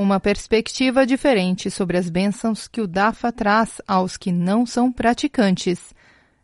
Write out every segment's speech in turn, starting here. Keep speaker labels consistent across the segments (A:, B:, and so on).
A: Uma perspectiva diferente sobre as bênçãos que o Dafa traz aos que não são praticantes,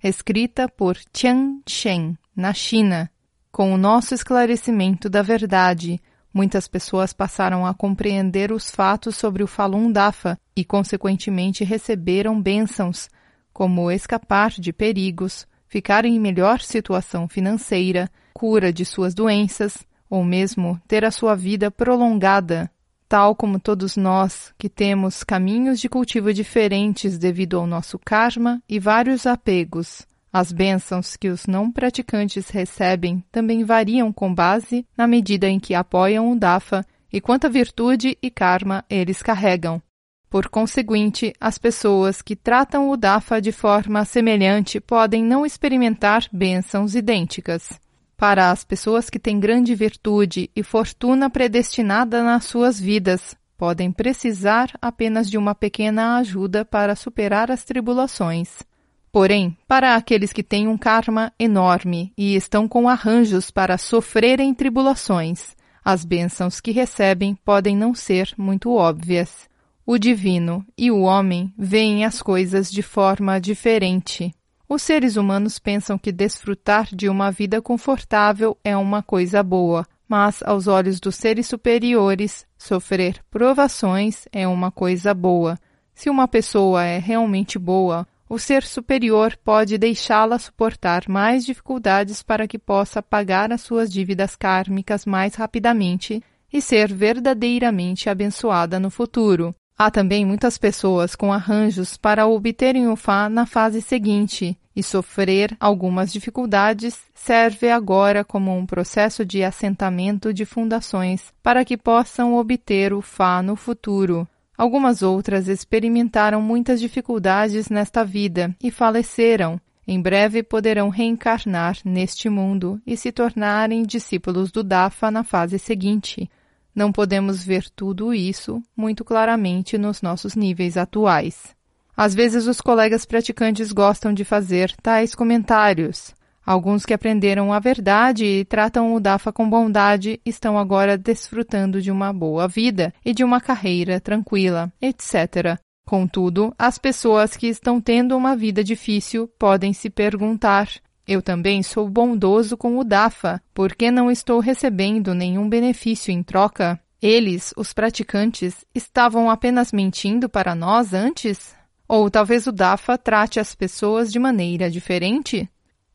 A: escrita por Tian Shen, na China. Com o nosso esclarecimento da verdade, muitas pessoas passaram a compreender os fatos sobre o Falun Dafa e, consequentemente, receberam bênçãos como escapar de perigos, ficar em melhor situação financeira, cura de suas doenças, ou mesmo ter a sua vida prolongada, tal como todos nós que temos caminhos de cultivo diferentes devido ao nosso karma e vários apegos. As bênçãos que os não praticantes recebem também variam com base na medida em que apoiam o Dafa e quanta virtude e karma eles carregam. Por conseguinte, as pessoas que tratam o Dafa de forma semelhante podem não experimentar bênçãos idênticas. Para as pessoas que têm grande virtude e fortuna predestinada nas suas vidas, podem precisar apenas de uma pequena ajuda para superar as tribulações. Porém, para aqueles que têm um karma enorme e estão com arranjos para sofrerem tribulações, as bênçãos que recebem podem não ser muito óbvias. O divino e o homem veem as coisas de forma diferente. Os seres humanos pensam que desfrutar de uma vida confortável é uma coisa boa, mas aos olhos dos seres superiores, sofrer provações é uma coisa boa. Se uma pessoa é realmente boa, o ser superior pode deixá-la suportar mais dificuldades para que possa pagar as suas dívidas kármicas mais rapidamente e ser verdadeiramente abençoada no futuro. Há também muitas pessoas com arranjos para obterem o Fá na fase seguinte, e sofrer algumas dificuldades serve agora como um processo de assentamento de fundações para que possam obter o Fá no futuro. Algumas outras experimentaram muitas dificuldades nesta vida e faleceram. Em breve poderão reencarnar neste mundo e se tornarem discípulos do Dafa na fase seguinte. Não podemos ver tudo isso muito claramente nos nossos níveis atuais. Às vezes, os colegas praticantes gostam de fazer tais comentários. Alguns que aprenderam a verdade e tratam o Dafa com bondade estão agora desfrutando de uma boa vida e de uma carreira tranquila, etc. Contudo, as pessoas que estão tendo uma vida difícil podem se perguntar: eu também sou bondoso com o Dafa, porque não estou recebendo nenhum benefício em troca. Eles, os praticantes, estavam apenas mentindo para nós antes? Ou talvez o Dafa trate as pessoas de maneira diferente?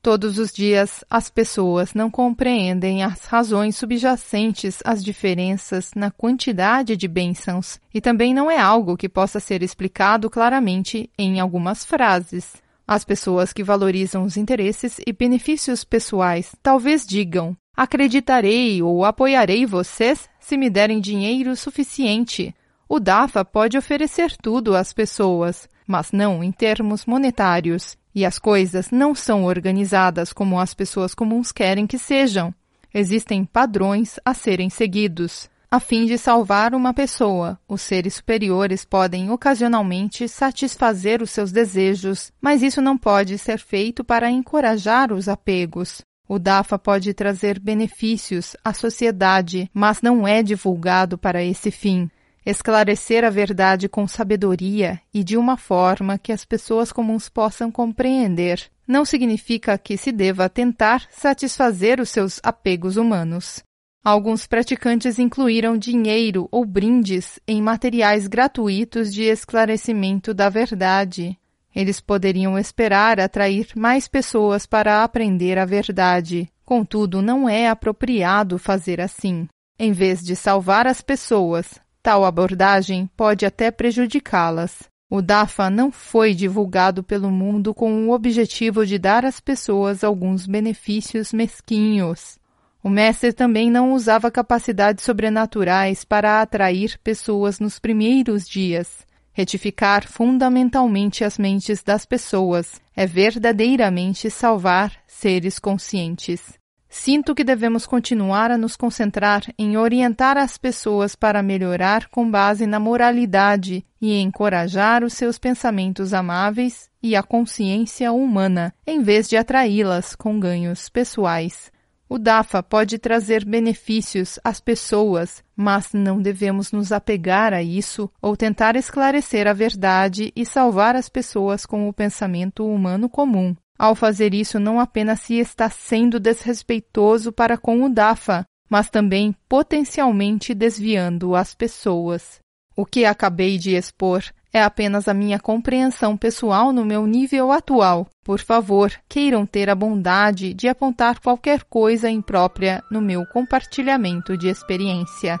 A: Todos os dias, as pessoas não compreendem as razões subjacentes às diferenças na quantidade de bênçãos, e também não é algo que possa ser explicado claramente em algumas frases. As pessoas que valorizam os interesses e benefícios pessoais talvez digam: acreditarei ou apoiarei vocês se me derem dinheiro suficiente. O DAFA pode oferecer tudo às pessoas, mas não em termos monetários, e as coisas não são organizadas como as pessoas comuns querem que sejam. Existem padrões a serem seguidos. A fim de salvar uma pessoa, os seres superiores podem ocasionalmente satisfazer os seus desejos, mas isso não pode ser feito para encorajar os apegos. O DAFA pode trazer benefícios à sociedade, mas não é divulgado para esse fim. Esclarecer a verdade com sabedoria e de uma forma que as pessoas comuns possam compreender não significa que se deva tentar satisfazer os seus apegos humanos. Alguns praticantes incluíram dinheiro ou brindes em materiais gratuitos de esclarecimento da verdade. Eles poderiam esperar atrair mais pessoas para aprender a verdade. Contudo, não é apropriado fazer assim. Em vez de salvar as pessoas, tal abordagem pode até prejudicá-las. O DAFA não foi divulgado pelo mundo com o objetivo de dar às pessoas alguns benefícios mesquinhos. O mestre também não usava capacidades sobrenaturais para atrair pessoas nos primeiros dias. Retificar fundamentalmente as mentes das pessoas é verdadeiramente salvar seres conscientes. Sinto que devemos continuar a nos concentrar em orientar as pessoas para melhorar com base na moralidade e encorajar os seus pensamentos amáveis e a consciência humana, em vez de atraí-las com ganhos pessoais. O DAFA pode trazer benefícios às pessoas, mas não devemos nos apegar a isso ou tentar esclarecer a verdade e salvar as pessoas com o pensamento humano comum. Ao fazer isso, não apenas se está sendo desrespeitoso para com o DAFA, mas também potencialmente desviando as pessoas. O que acabei de expor é apenas a minha compreensão pessoal no meu nível atual. Por favor, queiram ter a bondade de apontar qualquer coisa imprópria no meu compartilhamento de experiência.